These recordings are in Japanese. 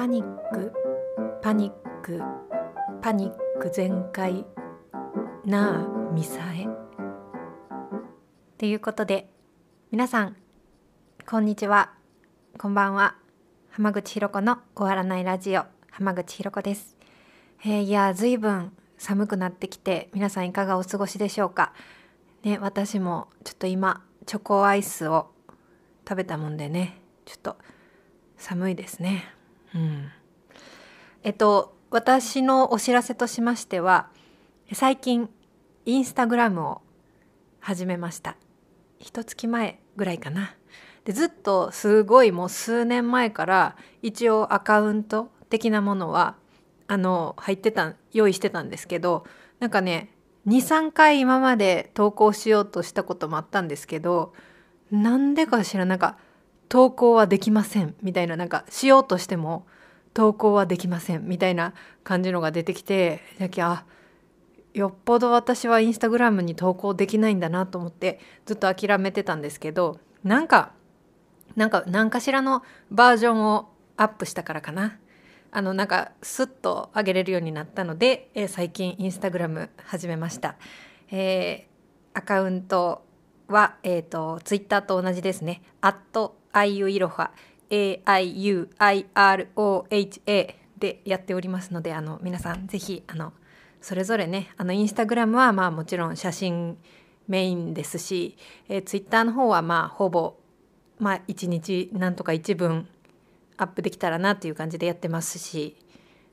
パニックパニックパニック全開なあミサエ。ということで皆さんこんにちは。こんばんは。浜口ひろ子の終わらないラジオ浜口ひろ子です、えー、いやずいぶん寒くなってきて皆さんいかがお過ごしでしょうか。ね私もちょっと今チョコアイスを食べたもんでねちょっと寒いですね。うん。えっと私のお知らせとしましては最近インスタグラムを始めました。一月前ぐらいかな。でずっとすごいもう数年前から一応アカウント的なものはあの入ってた用意してたんですけどなんかね23回今まで投稿しようとしたこともあったんですけどなんでかしらなんか投稿はできませんみたいななんかしようとしても投稿はできませんみたいな感じのが出てきてだけあよっぽど私はインスタグラムに投稿できないんだなと思ってずっと諦めてたんですけどなんかなんか何かしらのバージョンをアップしたからかなあのなんかスッと上げれるようになったので、えー、最近インスタグラム始めました、えー、アカウントは、えーと、ツイッターと同じですね。アットアイユイロハ AIUIROHA でやっておりますので、あの皆さんぜひあのそれぞれね、あのインスタグラムはまあもちろん写真メインですし、えー、ツイッターの方はまあほぼまあ1日なんとか1分アップできたらなという感じでやってますし、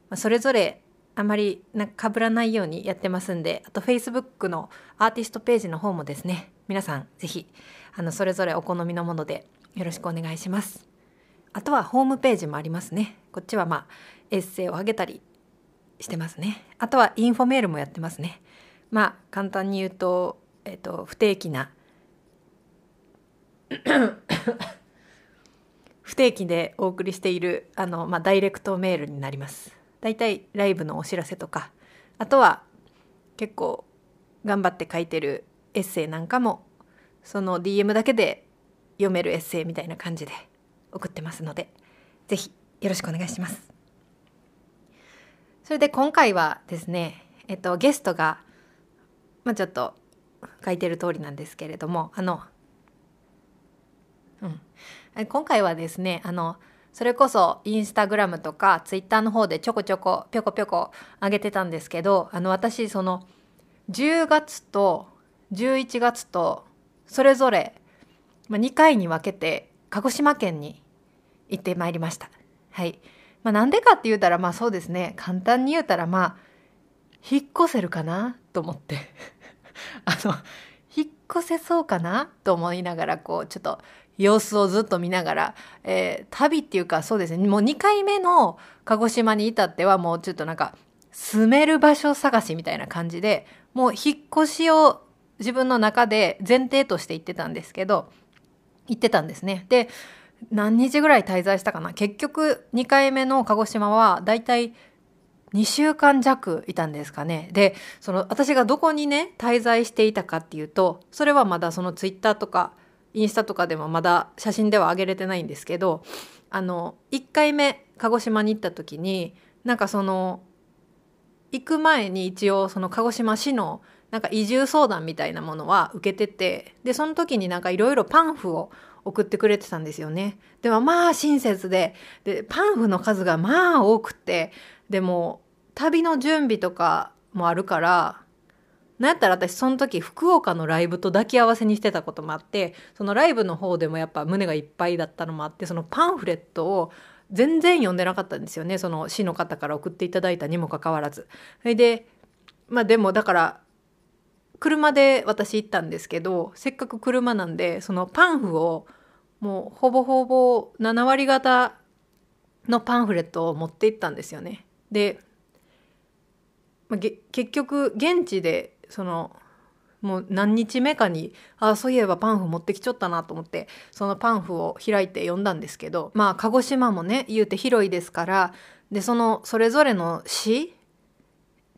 まあ、それぞれあまりなんか被らないようにやってますんで、あと Facebook のアーティストページの方もですね、皆さんぜひあのそれぞれお好みのものでよろしくお願いします。あとはホームページもありますね。こっちはまあエッセイをあげたりしてますね。あとはインフォメールもやってますね。まあ簡単に言うと、えっ、と不定期な 不定期でお送りしているあの、まあ、ダイレクトメールになります。だいたいライブのお知らせとかあとは結構頑張って書いてるエッセイなんかもその DM だけで読めるエッセイみたいな感じで送ってますので是非よろしくお願いします。それで今回はですね、えっと、ゲストが、まあ、ちょっと書いてる通りなんですけれどもあの、うん、今回はですねあのそれこそインスタグラムとかツイッターの方でちょこちょこぴょこぴょこ上げてたんですけどあの私その10月と11月とそれぞれ2回に分けて鹿児島県に行ってまいりました。はい。まあ、なんでかって言うたらまあそうですね。簡単に言うたらまあ引っ越せるかな？と思って。あの引っ越せそうかな？と思いながらこうちょっと様子をずっと見ながら、えー、旅っていうかそうですね。もう2回目の鹿児島に至ってはもうちょっとなんか住める場所探しみたいな感じでもう引っ越しを自分の中で前提として行ってたんですけど行ってたんですね。で何日ぐらい滞在したかな結局2回目の鹿児島はだいたい2週間弱いたんですかね。で、その私がどこにね、滞在していたかっていうと、それはまだそのツイッターとかインスタとかでもまだ写真では上げれてないんですけどあの1回目鹿児島に行った時になんかその行く前に一応その鹿児島市のなんか移住相談みたいなものは受けててでその時になんかいろいろパンフを送ってくれてたんですよね。でもまあ親切ででパンフの数がまあ多くてでも旅の準備とかもあるからなんやったら私その時福岡のライブと抱き合わせにしてたこともあってそのライブの方でもやっぱ胸がいっぱいだったのもあってそのパンフレットを全然読んでなかったんですよねその市の方から送っていただいたにもかかわらず。でまあでもだから車で私行ったんですけどせっかく車なんでそのパンフをもうほぼほぼ7割方のパンフレットを持って行ったんですよね。で、まあ、結局現地でそのもう何日目かにあそういえばパンフ持ってきちゃったなと思ってそのパンフを開いて読んだんですけどまあ鹿児島もね言うて広いですからでそのそれぞれの市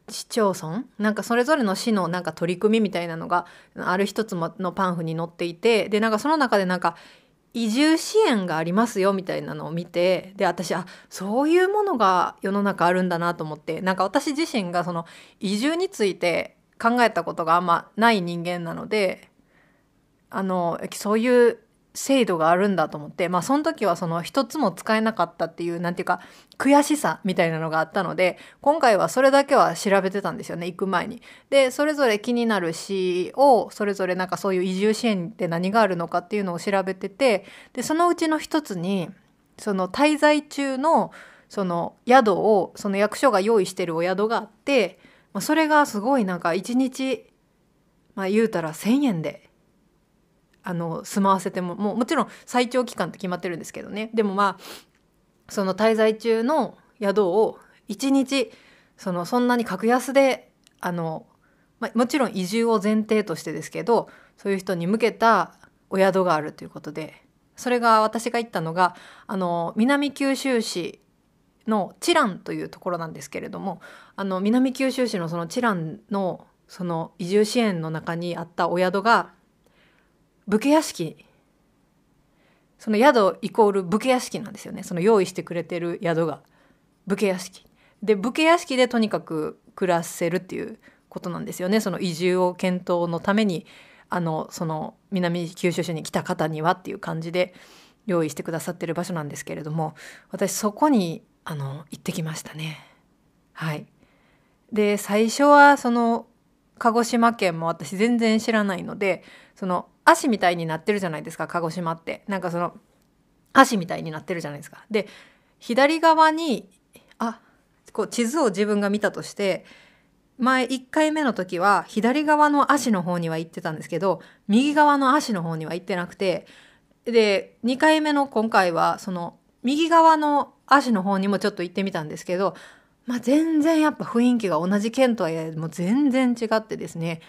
市町村なんかそれぞれの市のなんか取り組みみたいなのがある一つのパンフに載っていてでなんかその中でなんか移住支援がありますよみたいなのを見てで私あそういうものが世の中あるんだなと思ってなんか私自身がその移住について考えたことがあんまない人間なのであのそういう制度があるんだと思ってまあその時はその一つも使えなかったっていうなんていうか悔しさみたいなのがあったので今回はそれだけは調べてたんですよね行く前に。でそれぞれ気になる詩をそれぞれなんかそういう移住支援って何があるのかっていうのを調べててでそのうちの一つにその滞在中のその宿をその役所が用意してるお宿があって、まあ、それがすごいなんか一日まあ言うたら1,000円であの住まわせてももうもちろん最長期間って決まってるんですけどね。でもまあその滞在中の宿を1日そのそんなに格安であの、まあ、もちろん移住を前提としてですけどそういう人に向けたお宿があるということでそれが私が行ったのがあの南九州市のチランというところなんですけれどもあの南九州市のそのチランのその移住支援の中にあったお宿が武家屋敷。その宿イコール武家屋敷なんですよね。その用意してくれてる宿が。武家屋敷。で武家屋敷でとにかく暮らせるっていうことなんですよね。その移住を検討のためにあのその南九州市に来た方にはっていう感じで用意してくださってる場所なんですけれども私そこにあの行ってきましたね。はい。で最初はその鹿児島県も私全然知らないのでその足みたいになってるじゃないですか鹿児島って。なんかその足みたいになってるじゃないですか。で左側にあこう地図を自分が見たとして前1回目の時は左側の足の方には行ってたんですけど右側の足の方には行ってなくてで2回目の今回はその右側の足の方にもちょっと行ってみたんですけど、まあ、全然やっぱ雰囲気が同じ県とはいえもう全然違ってですね。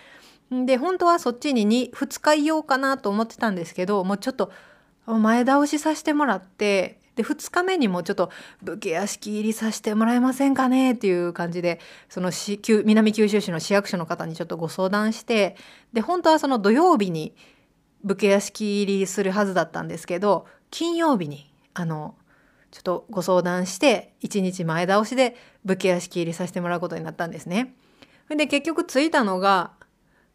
で本当はそっちに 2, 2日いようかなと思ってたんですけどもうちょっと前倒しさせてもらってで2日目にもちょっと武家屋敷入りさせてもらえませんかねっていう感じでその南九州市の市役所の方にちょっとご相談してで本当はその土曜日に武家屋敷入りするはずだったんですけど金曜日にあのちょっとご相談して1日前倒しで武家屋敷入りさせてもらうことになったんですね。で結局着いたのが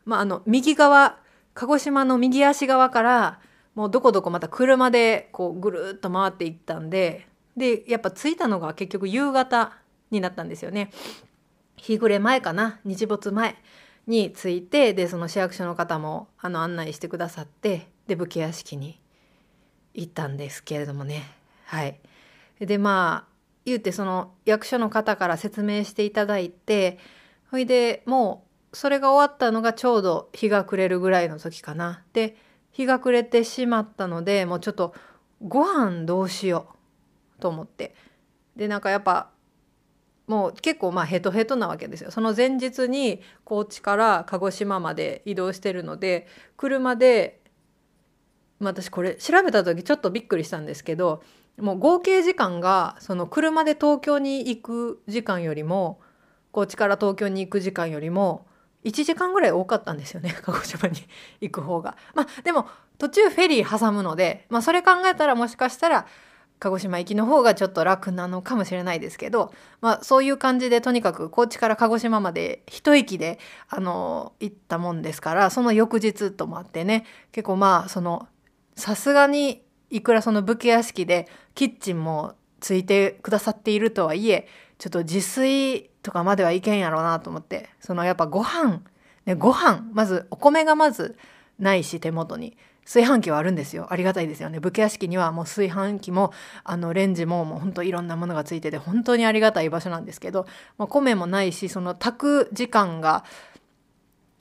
まあ、あの右側鹿児島の右足側からもうどこどこまた車でこうぐるっと回っていったんででやっぱ着いたのが結局夕方になったんですよね。日暮れ前かな？日没前に着いてでその市役所の方もあの案内してくださってで武家屋敷に行ったんですけれどもね。はい。でまあ言うてその役所の方から説明していただいてほいでもうそれが終わったのがちょうど日が暮れるぐらいの時かな。で日が暮れてしまったのでもうちょっとご飯どうしようと思ってでなんかやっぱもう結構まあヘトヘトなわけですよその前日に高知から鹿児島まで移動してるので車で、まあ、私これ調べた時ちょっとびっくりしたんですけどもう合計時間がその車で東京に行く時間よりも高知から東京に行く時間よりも1時間ぐらい多かったんですよね 鹿児島に行く方が。まあでも途中フェリー挟むので、まあ、それ考えたらもしかしたら鹿児島行きの方がちょっと楽なのかもしれないですけど、まあ、そういう感じでとにかく高知から鹿児島まで一息であの行ったもんですからその翌日ともあってね結構まあそのさすがにいくらその武家屋敷でキッチンもついてくださっているとはいえちょっと自炊とかまではいけんやろうなと思って。そのやっぱご飯。ねご飯。まずお米がまずないし手元に。炊飯器はあるんですよ。ありがたいですよね。武家屋敷にはもう炊飯器もあのレンジももうほんといろんなものがついてて本当にありがたい場所なんですけど、まあ、米もないしその炊く時間が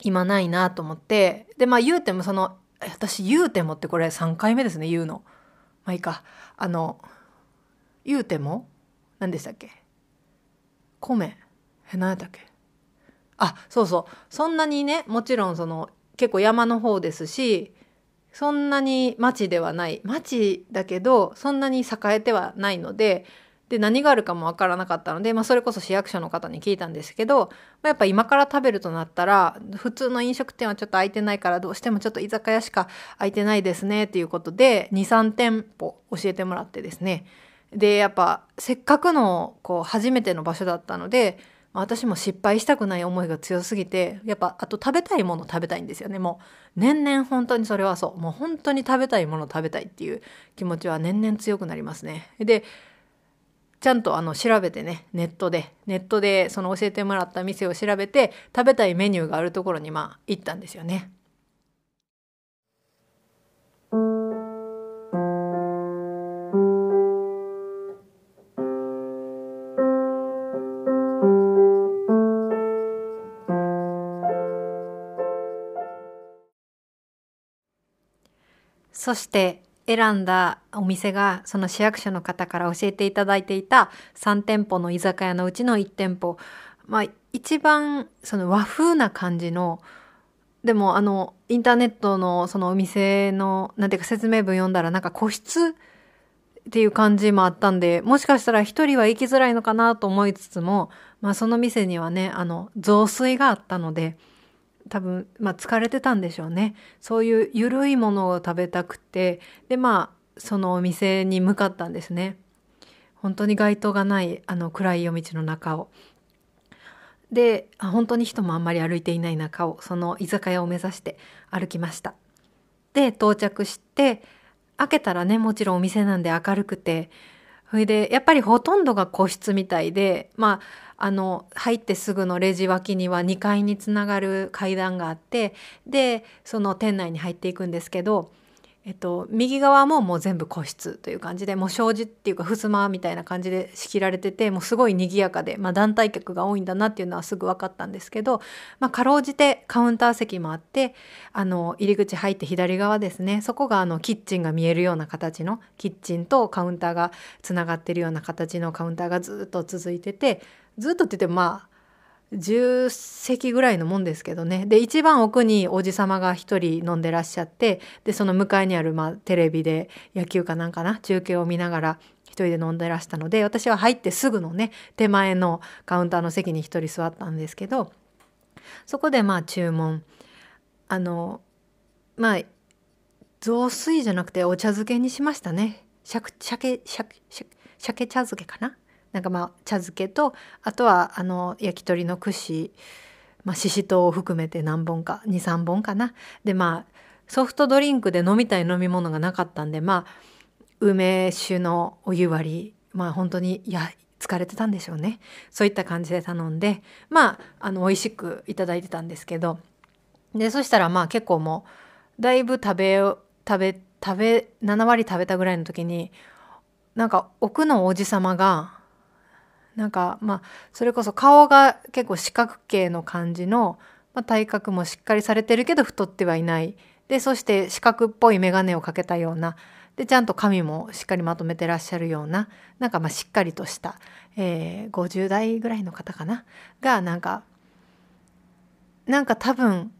今ないなと思って。でまあ言うてもその私言うてもってこれ3回目ですね言うの。まあいいか。あの言うても何でしたっけ？米。え何やったっけ？あそうそう。そんなにねもちろんその結構山の方ですしそんなに町ではない。町だけどそんなに栄えてはないのでで何があるかもわからなかったので、まあ、それこそ市役所の方に聞いたんですけど、まあ、やっぱ今から食べるとなったら普通の飲食店はちょっと空いてないからどうしてもちょっと居酒屋しか空いてないですねっていうことで23店舗教えてもらってですね。でやっぱせっかくのこう初めての場所だったので私も失敗したくない思いが強すぎてやっぱあと食べたいもの食べたいんですよね。もう年々本当にそれはそう。もう本当に食べたいもの食べたいっていう気持ちは年々強くなりますね。でちゃんとあの調べてねネットで。ネットでその教えてもらった店を調べて食べたいメニューがあるところにまあ行ったんですよね。そして選んだお店がその市役所の方から教えていただいていた3店舗の居酒屋のうちの1店舗。まあ一番その和風な感じのでもあのインターネットのそのお店のなんていうか説明文読んだらなんか個室っていう感じもあったんでもしかしたら一人は行きづらいのかなと思いつつもまあその店にはねあの雑炊があったので多分、まあ、疲れてたんでしょうね。そういう緩いものを食べたくてでまあそのお店に向かったんですね。本当に街灯がないあの暗い夜道の中を。で本当に人もあんまり歩いていない中をその居酒屋を目指して歩きました。で到着して開けたらねもちろんお店なんで明るくてそれでやっぱりほとんどが個室みたいでまああの入ってすぐのレジ脇には2階につながる階段があってでその店内に入っていくんですけど、えっと、右側ももう全部個室という感じでもう障子っていうか襖みたいな感じで仕切られててもうすごい賑やかで、まあ、団体客が多いんだなっていうのはすぐ分かったんですけど、まあ、かろうじてカウンター席もあってあの入り口入って左側ですね。そこがあのキッチンが見えるような形のキッチンとカウンターがつながってるような形のカウンターがずっと続いててずっとって言ってもまあ10席ぐらいのもんですけどね。で一番奥におじ様が一人飲んでらっしゃってでその向かいにある、まあ、テレビで野球かなんかな中継を見ながら一人で飲んでらしたので私は入ってすぐのね手前のカウンターの席に一人座ったんですけどそこでまあ注文。あのまあ雑炊じゃなくてお茶漬けにしましたね。鮭鮭鮭鮭茶漬けかな？なんかまあ茶漬けとあとはあの焼き鳥の串まあししとうを含めて何本か23本かな。でまあソフトドリンクで飲みたい飲み物がなかったんでまあ梅酒のお湯割りまあ本当にいや疲れてたんでしょうね。そういった感じで頼んでまああの美味しくいただいてたんですけど。でそしたらまあ結構もうだいぶ食べ食べ食べ7割食べたぐらいの時になんか奥のおじさまがなんかまあそれこそ顔が結構四角形の感じの、まあ、体格もしっかりされてるけど太ってはいない。でそして四角っぽい眼鏡をかけたような。でちゃんと髪もしっかりまとめてらっしゃるようななんかまあしっかりとした、えー、50代ぐらいの方かな。がなんかなんか多分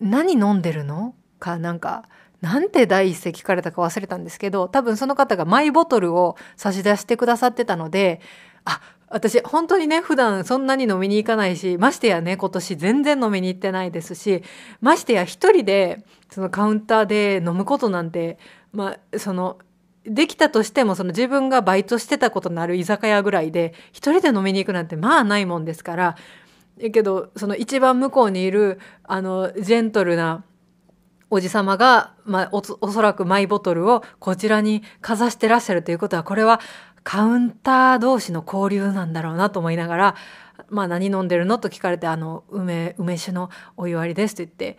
何飲んでるの？かなんかなんて第一声聞かれたか忘れたんですけど多分その方がマイボトルを差し出してくださってたのであ私本当にね普段そんなに飲みに行かないしましてやね今年全然飲みに行ってないですしましてや一人でそのカウンターで飲むことなんてまあそのできたとしてもその自分がバイトしてたことのある居酒屋ぐらいで一人で飲みに行くなんてまあないもんですからけどその一番向こうにいるあのジェントルなおじ様が、まあお、おそらくマイボトルをこちらにかざしてらっしゃるということは、これはカウンター同士の交流なんだろうなと思いながら、まあ何飲んでるのと聞かれて、あの、梅、梅酒のお湯割りですと言って、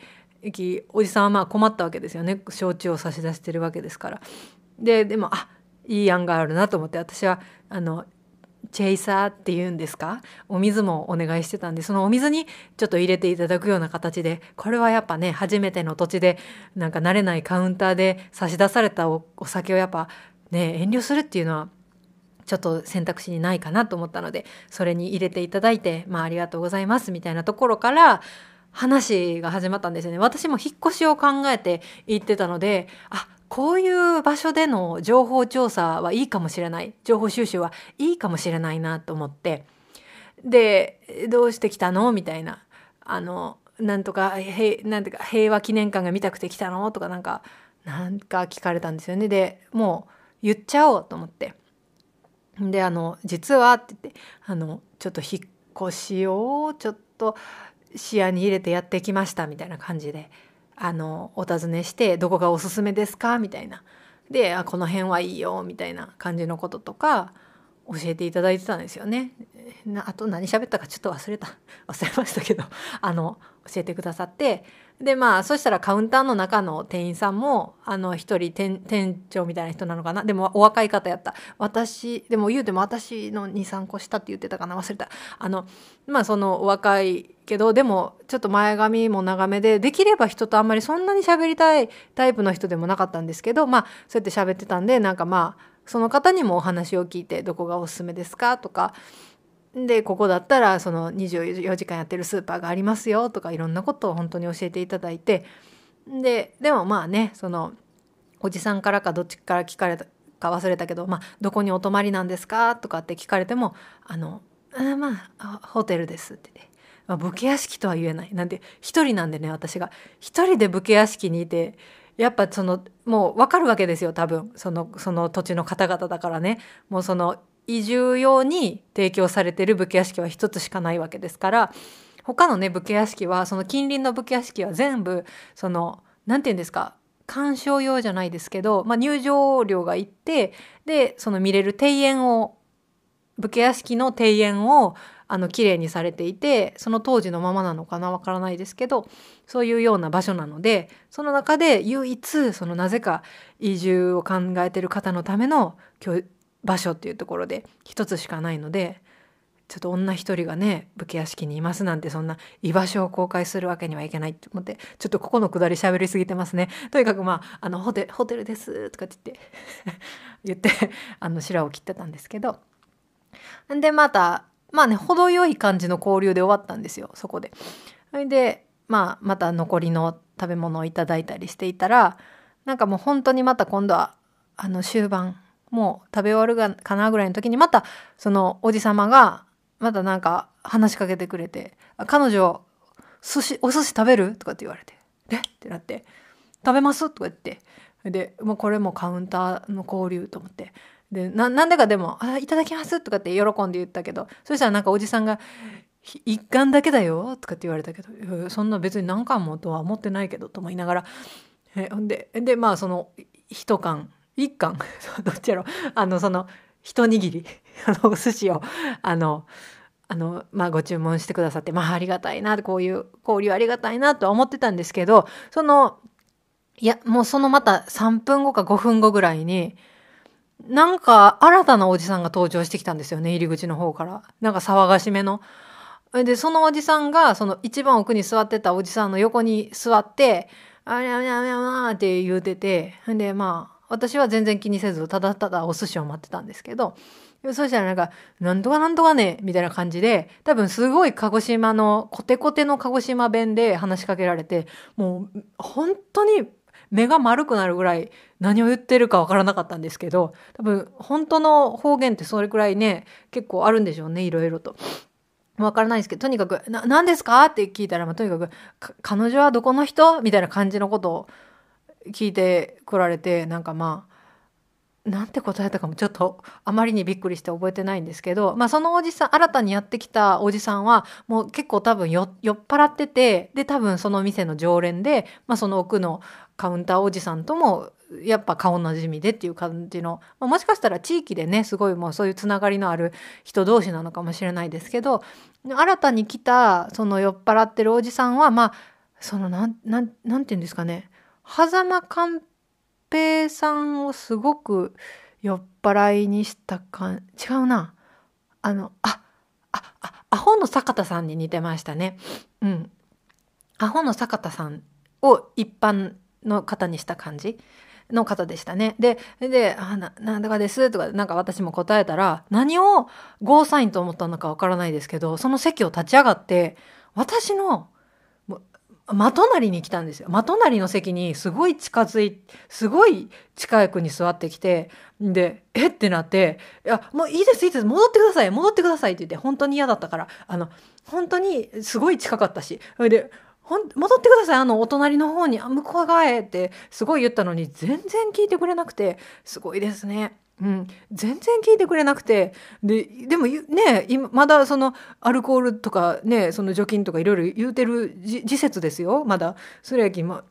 おじさんはまあ困ったわけですよね。焼酎を差し出してるわけですから。で、でも、あ、いい案があるなと思って、私は、あの、チェイサーっていうんですか？お水もお願いしてたんでそのお水にちょっと入れていただくような形でこれはやっぱね初めての土地でなんか慣れないカウンターで差し出されたお酒をやっぱね遠慮するっていうのはちょっと選択肢にないかなと思ったのでそれに入れていただいてまあありがとうございますみたいなところから話が始まったんですよね。私も引っ越しを考えて行ってたのであこういう場所での情報調査はいいかもしれない。情報収集はいいかもしれないなと思って。でどうしてきたのみたいな。あのなんとか平なんてか平和記念館が見たくて来たのとかなんかなんか聞かれたんですよね。でもう言っちゃおうと思って。であの実はって言ってあのちょっと引っ越しをちょっと視野に入れてやってきましたみたいな感じで。あのお尋ねして「どこがおすすめですか?」みたいなであ「この辺はいいよ」みたいな感じのこととか教えていただいてたんですよね。あと何喋ったかちょっと忘れた。忘れましたけど。あの教えてくださって。でまあそしたらカウンターの中の店員さんもあの一人店長みたいな人なのかな。でもお若い方やった。私でも言うても私の23個下って言ってたかな。忘れた。あのまあそのお若いけどでもちょっと前髪も長めでできれば人とあんまりそんなに喋りたいタイプの人でもなかったんですけどまあそうやって喋ってたんでなんかまあその方にもお話を聞いてどこがおすすめですか？とかでここだったらその24時間やってるスーパーがありますよとかいろんなことを本当に教えていただいてででもまあねそのおじさんからかどっちから聞かれたか忘れたけど、まあ、どこにお泊まりなんですか？とかって聞かれても「あのあまあホテルです」って言って。まあ、武家屋敷とは言えない。なんで、一人なんでね、私が。一人で武家屋敷にいて、やっぱその、もうわかるわけですよ、多分。その、その土地の方々だからね。もうその、移住用に提供されてる武家屋敷は一つしかないわけですから他のね武家屋敷はその近隣の武家屋敷は全部その何て言うんですか鑑賞用じゃないですけど、まあ、入場料が行ってでその見れる庭園を武家屋敷の庭園をあの綺麗にされていてその当時のままなのかなわからないですけどそういうような場所なのでその中で唯一そのなぜか移住を考えてる方のための場所っていうところで一つしかないのでちょっと女一人がね武家屋敷にいますなんてそんな居場所を公開するわけにはいけないって思ってちょっとここのくだり喋りすぎてますね。とにかくまああのホテホテルですとかって言って 言ってあの白を切ってたんですけど。でまたまあね程よい感じの交流で終わったんですよそこで。それでまあまた残りの食べ物をいただいたりしていたらなんかもう本当にまた今度はあの終盤もう食べ終わるかなぐらいの時にまたそのおじさまがまたなんか話しかけてくれて「彼女寿司お寿司食べる?」とかって言われて「え？っ?」てなって「食べます?」とか言ってでもうこれもカウンターの交流と思ってでななんでかでも「あいただきます」とかって喜んで言ったけどそしたらなんかおじさんが「一貫だけだよ」とかって言われたけどそんな別に何貫もとは思ってないけどと思いながらえほんででまあその一貫一貫 どっちやろあのその一握り あのお寿司をあのあのまあご注文してくださってまあありがたいなこういう交流ありがたいなとは思ってたんですけどそのいやもうそのまた3分後か5分後ぐらいになんか新たなおじさんが登場してきたんですよね入り口の方からなんか騒がしめの。でそのおじさんがその一番奥に座ってたおじさんの横に座って「ありゃりゃりゃって言うててでまあ私は全然気にせず、ただただお寿司を待ってたんですけど、そしたらなんか、なんとかなんとかね、みたいな感じで、多分すごい鹿児島の、コテコテの鹿児島弁で話しかけられて、もう、本当に目が丸くなるぐらい何を言ってるかわからなかったんですけど、多分本当の方言ってそれくらいね、結構あるんでしょうね、いろいろと。わからないですけど、とにかく、な、何ですか？って聞いたら、まあ、とにかく、彼女はどこの人？みたいな感じのことを聞いてこられてなんかまあなんて答えたかもちょっとあまりにびっくりして覚えてないんですけど、まあ、そのおじさん新たにやってきたおじさんはもう結構多分酔っ払っててで多分その店の常連で、まあ、その奥のカウンターおじさんともやっぱ顔なじみでっていう感じの、まあ、もしかしたら地域でねすごいもうそういうつながりのある人同士なのかもしれないですけど新たに来たその酔っ払ってるおじさんはまあそのなんなんなんて言うんですかね。狭間寛平さんをすごく酔っ払いにした感違うな。あのあああアホの坂田さんに似てましたね。うん。アホの坂田さんを一般の方にした感じの方でしたね。で、で、あな、なんだかですとか、なんか私も答えたら、何をゴーサインと思ったのかわからないですけど、その席を立ち上がって、私の真隣に来たんですよ。真隣の席にすごい近づい、すごい近くに座ってきて、で、えってなって、いや、もういいです、いいです、戻ってください、戻ってくださいって言って、本当に嫌だったから、あの、本当にすごい近かったし、それで、戻ってください。あのお隣の方にあ向こう側へってすごい言ったのに全然聞いてくれなくてすごいですね。うん、全然聞いてくれなくてででもね今まだそのアルコールとかねその除菌とかいろいろ言うてる時節ですよまだ。それやきま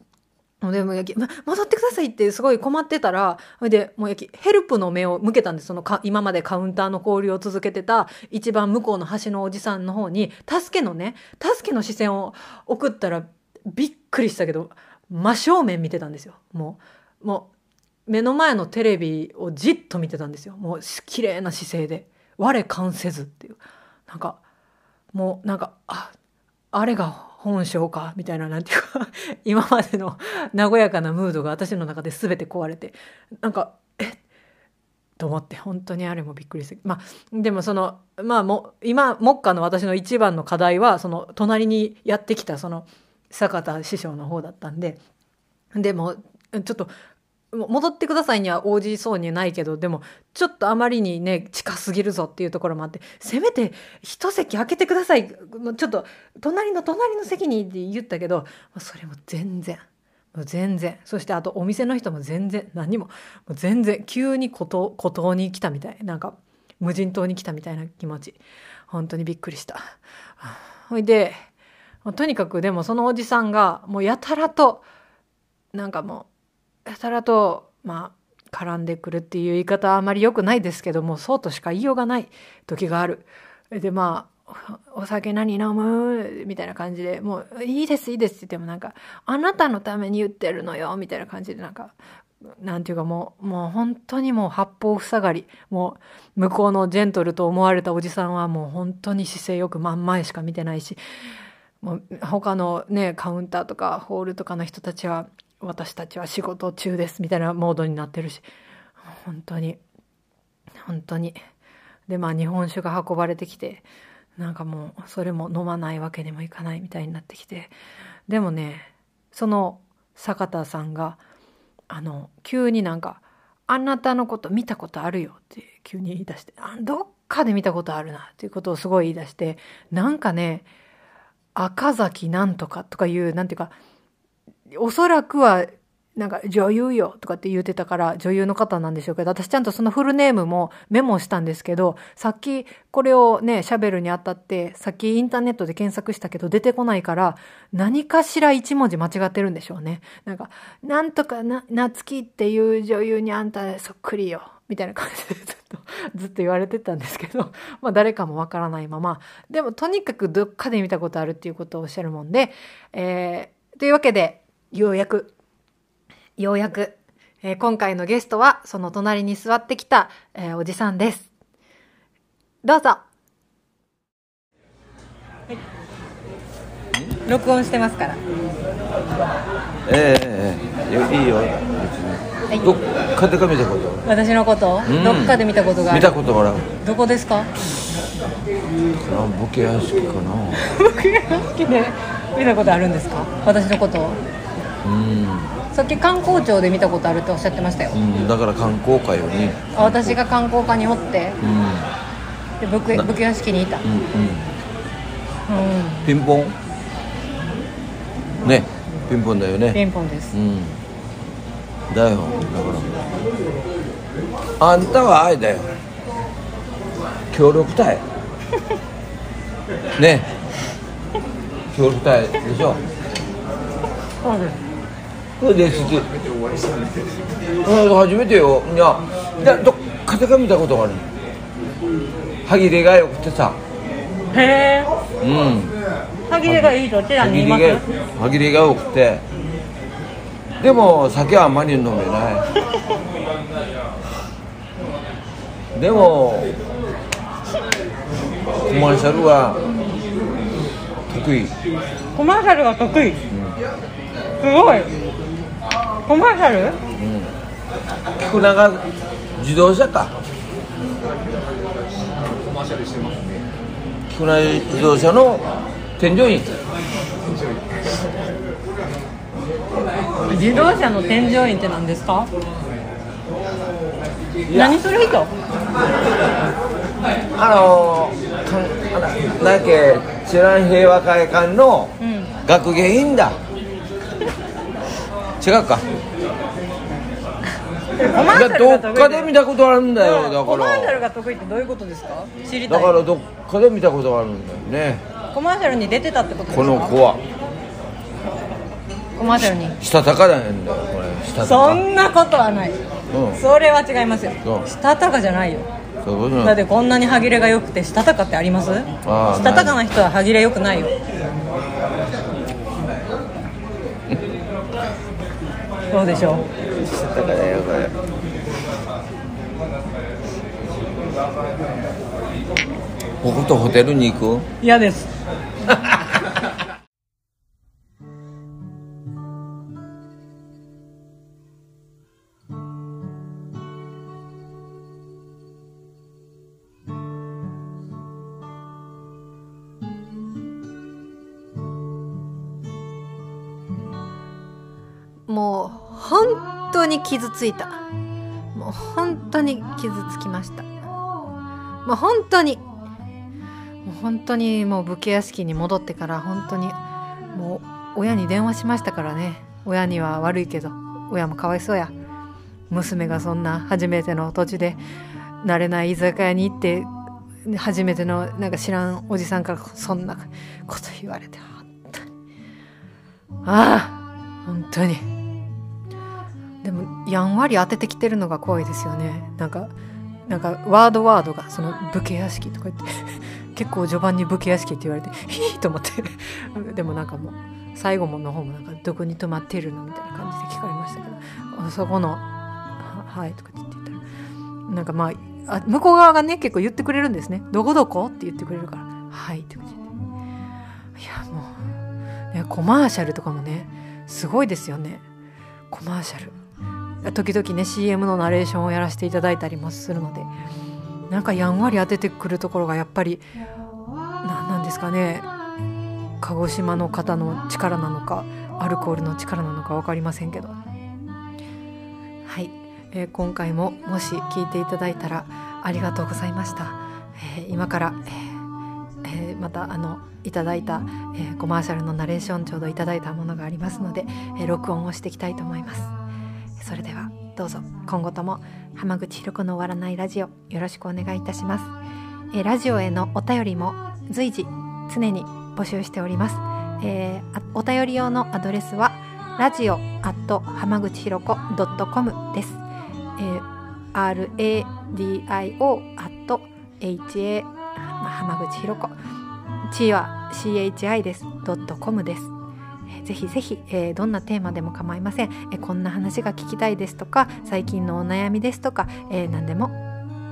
でもやき、ま、戻ってくださいってすごい困ってたらでもうやきヘルプの目を向けたんです。そのか今までカウンターの交流を続けてた一番向こうの端のおじさんの方に助けのね助けの視線を送ったらびっくりしたけど真正面見てたんですよ。もうもう目の前のテレビをじっと見てたんですよ。もう綺麗な姿勢で。我関せずっていう。なんかもうなんかああれが本性かみたいななんていうか 今までの 和やかなムードが私の中で全て壊れてなんかえ？と思って本当にあれもびっくりするまあでもそのまあも今目下の私の一番の課題はその隣にやってきたその坂田師匠の方だったんででもちょっと戻ってくださいには応じそうにないけどでもちょっとあまりにね近すぎるぞっていうところもあってせめて一席空けてください。ちょっと隣の隣の席にって言ったけどそれも全然。もう全然。そしてあとお店の人も全然何も。もう全然。急に孤島孤島に来たみたい。なんか無人島に来たみたいな気持ち。本当にびっくりした。ほいでとにかくでもそのおじさんがもうやたらとなんかもうやたらとまあ絡んでくるっていう言い方はあまり良くないですけどもそうとしか言いようがない時がある。でまあお酒何飲む？みたいな感じでもういいですいいですって言ってもなんかあなたのために言ってるのよみたいな感じでなんかなんていうかもうもう本当にもう八方塞がりもう向こうのジェントルと思われたおじさんはもう本当に姿勢よく真ん前しか見てないしもう他のねカウンターとかホールとかの人たちは私たちは仕事中ですみたいなモードになってるし本当に本当に。でまあ日本酒が運ばれてきてなんかもうそれも飲まないわけにもいかないみたいになってきて。でもねその坂田さんがあの急になんか「あなたのこと見たことあるよ」って急に言い出して「あどっかで見たことあるな」っていうことをすごい言い出してなんかね赤崎なんとかとかいうなんていうかおそらくはなんか女優よとかって言ってたから女優の方なんでしょうけど、私ちゃんとそのフルネームもメモしたんですけど、さっきこれをね、シャベルにあたって、さっきインターネットで検索したけど出てこないから、何かしら一文字間違ってるんでしょうね。なんか、なんとかな、なつきっていう女優にあんたそっくりよ。みたいな感じでずっと、ずっと言われてたんですけど、まあ誰かもわからないまま、でもとにかくどっかで見たことあるっていうことをおっしゃるもんで、えー、というわけで、ようやく、ようやく、えー、今回のゲストは、その隣に座ってきた、えー、おじさんです。どうぞ。はい、録音してますから。ええええいいよ。はい、どっかでか見たこと？私のこと、うん、どっかで見たことが見たことがあるどこですか？ボケ屋敷かな。ボケ屋敷で見たことあるんですか？私のことさっき観光庁で見たことあるっておっしゃってましたよ、うん、だから観光課よね。私が観光課におって、うん、で武家武家屋敷にいた、うんうん。うん、ピンポン？ね。ピンポンだよね。ピンポンです、うん、だよ。だから。あんたはあれだよ。協力隊。ね。協力隊でしょ。そうですそうです初めてよ。いやいやどっかでか見たことがある。歯切れがよくてさ。へえ。うん。歯切れがいいとちらにいます歯切れがよくて。でも酒はあんまり飲めない。でもコマーシャルは得意。コマーシャルが得意、うん、すごいコマーシャル、うん、福永自動車か。菊名自動車の添乗員。自動車の添乗員って何ですか？何する人？あのかんけ知らん平和会館のうん。学芸員だ違うか。コマーシャルいやどっかで見たことあるんだよだかコマーシャルらが得意ってどういうことですか？知りたいだからどっかで見たことあるんだよね。コマーシャルに出てたってことですか？この子は。コマーシャルに。したたかなんだよこれ。したたそかんなことはない。うん。それは違いますよ。そうしたたかじゃないよ。そういうことだなんってこんなに歯切れが良くてしたたかってあります？あしたたかな人は歯切れ良くないよどうでしょう？したたかだよこれこことホテルに行く？嫌です 本当に傷ついた。もう本当に傷つきました。もう本当にもう本当にもう武家屋敷に戻ってから本当にもう親に電話しましたからね。親には悪いけど親もかわいそうや。娘がそんな初めての土地で慣れない居酒屋に行って初めてのなんか知らんおじさんからそんなこと言われて本当に。ああ本当に。やんわり当ててきてるのが怖いですよね。なんかなんかワードワードがその武家屋敷とか言って 結構序盤に武家屋敷って言われてヒーと思って。でもなんかもう最後もの方もなんかどこに泊まってるのみたいな感じで聞かれましたけどそこのははいとかって言ったらなんかまああ向こう側がね結構言ってくれるんですね。どこどこって言ってくれるからはいって感じで。いやもう、ね、コマーシャルとかもねすごいですよね。コマーシャル。時々ね CM のナレーションをやらせていただいたりもするのでなんかやんわり当ててくるところがやっぱりなんなんですかね。鹿児島の方の力なのかアルコールの力なのか分かりませんけど。はい、えー今回ももし聞いていただいたらありがとうございました、えー今から、えーえーまたあのいただいた、えーコマーシャルのナレーションちょうどいただいたものがありますので、えー録音をしていきたいと思います。それではどうぞ今後とも浜口ひろ子の終わらないラジオよろしくお願いいたします。えラジオへのお便りも随時常に募集しております、えーあお便り用のアドレスはラジオアット浜口ひろこ .com です、えー RADIO アット HA まあ浜口ひろこちは CHI です .com です。ぜひぜひ、えーどんなテーマでも構いません、えーこんな話が聞きたいですとか最近のお悩みですとか、えー何でも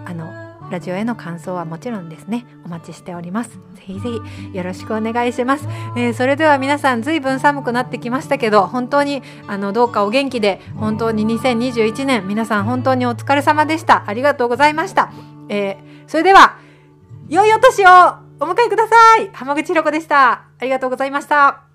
あのラジオへの感想はもちろんですね。お待ちしております。ぜひぜひよろしくお願いします、えそれでは皆さんずいぶん寒くなってきましたけど本当にあのどうかお元気で本当に2021年皆さん本当にお疲れ様でした。ありがとうございました、えそれでは良いお年をお迎えください。浜口ひろ子でした。ありがとうございました。